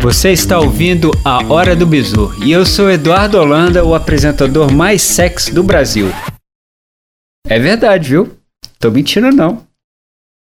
Você está ouvindo a Hora do Bizu e eu sou Eduardo Holanda, o apresentador mais sexy do Brasil. É verdade, viu? Tô mentindo não.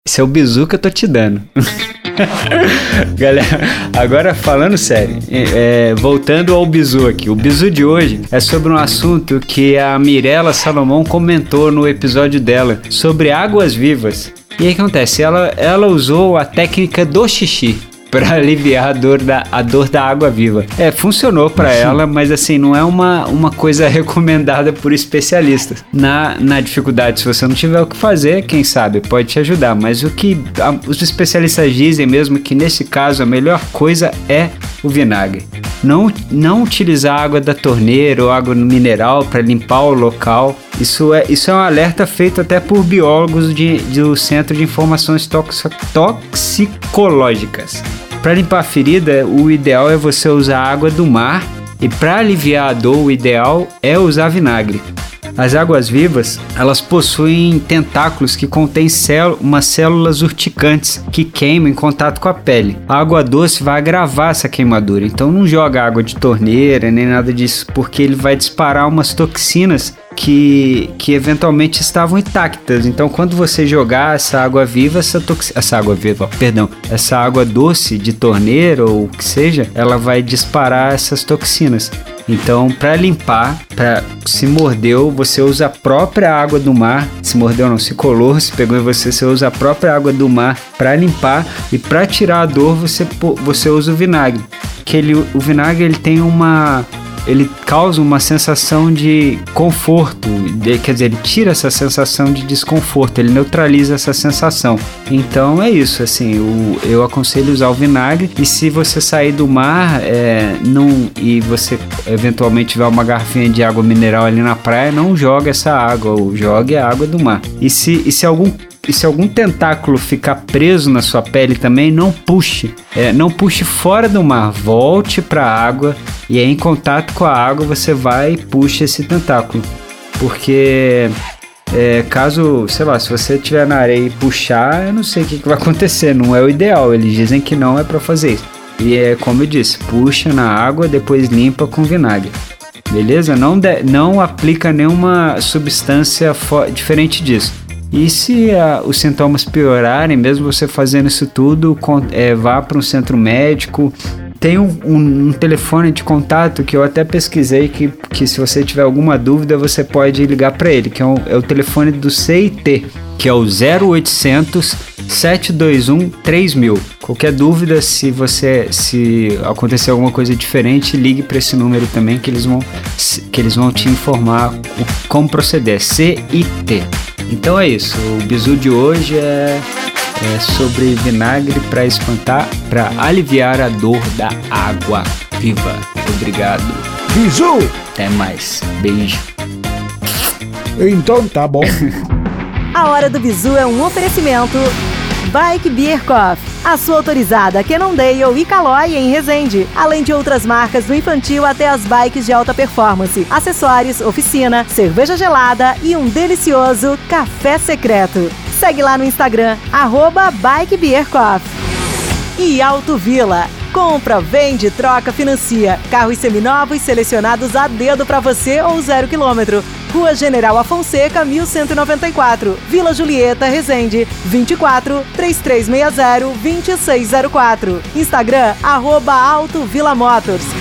Esse é o bizu que eu tô te dando. Galera, agora falando sério, é, voltando ao bizu aqui. O bizu de hoje é sobre um assunto que a Mirella Salomão comentou no episódio dela sobre águas vivas. E aí acontece? Ela, ela usou a técnica do xixi para aliviar a dor da, a dor da água viva. É, funcionou para ela, mas assim, não é uma, uma coisa recomendada por especialistas. Na, na dificuldade, se você não tiver o que fazer, quem sabe pode te ajudar, mas o que a, os especialistas dizem mesmo que nesse caso a melhor coisa é o vinagre. Não, não utilizar água da torneira ou água mineral para limpar o local. Isso é, isso é um alerta feito até por biólogos de, do Centro de Informações Toxicológicas. Para limpar a ferida, o ideal é você usar água do mar e para aliviar a dor, o ideal é usar vinagre. As águas vivas, elas possuem tentáculos que contêm umas células urticantes que queimam em contato com a pele. A água doce vai agravar essa queimadura, então não joga água de torneira nem nada disso, porque ele vai disparar umas toxinas que, que eventualmente estavam intactas. Então, quando você jogar essa água viva, essa, tox... essa água viva, perdão, essa água doce de torneira ou o que seja, ela vai disparar essas toxinas. Então, para limpar, para se mordeu, você usa a própria água do mar. Se mordeu não, se colou, se pegou em você, você usa a própria água do mar para limpar e para tirar a dor, você você usa o vinagre. Que ele, o vinagre ele tem uma ele causa uma sensação de conforto, de, quer dizer, ele tira essa sensação de desconforto, ele neutraliza essa sensação. Então é isso, assim, o, eu aconselho usar o vinagre e se você sair do mar é, não, e você eventualmente tiver uma garrafinha de água mineral ali na praia, não joga essa água, ou jogue a água do mar. E se, e se algum e se algum tentáculo ficar preso na sua pele também, não puxe. É, não puxe fora do mar, volte para a água e aí, em contato com a água você vai e puxa esse tentáculo. Porque é, caso, sei lá, se você estiver na areia e puxar, eu não sei o que, que vai acontecer, não é o ideal. Eles dizem que não é para fazer isso. E é como eu disse, puxa na água, depois limpa com vinagre. Beleza? Não, de, não aplica nenhuma substância diferente disso. E se a, os sintomas piorarem, mesmo você fazendo isso tudo, é, vá para um centro médico. Tem um, um, um, telefone de contato que eu até pesquisei que, que se você tiver alguma dúvida você pode ligar para ele, que é, um, é, o telefone do CIT, que é o 0800 721 3000. Qualquer dúvida, se você se acontecer alguma coisa diferente, ligue para esse número também que eles vão que eles vão te informar como proceder. CIT. Então é isso. O bizu de hoje é, é sobre vinagre para espantar, para aliviar a dor da água viva. Obrigado. Bizu! Até mais. Beijo. Então tá bom. a hora do bizu é um oferecimento Bike Beer a sua autorizada Cannondale e Caloi em Resende, além de outras marcas do infantil até as bikes de alta performance, acessórios, oficina, cerveja gelada e um delicioso café secreto. Segue lá no Instagram, arroba Bike Beer. E Auto Vila. Compra, vende, troca, financia. Carros seminovos selecionados a dedo para você ou zero quilômetro. Rua General Afonseca, 1194, Vila Julieta, Resende, 24 3360 2604. Instagram, arroba Alto Vila Motors.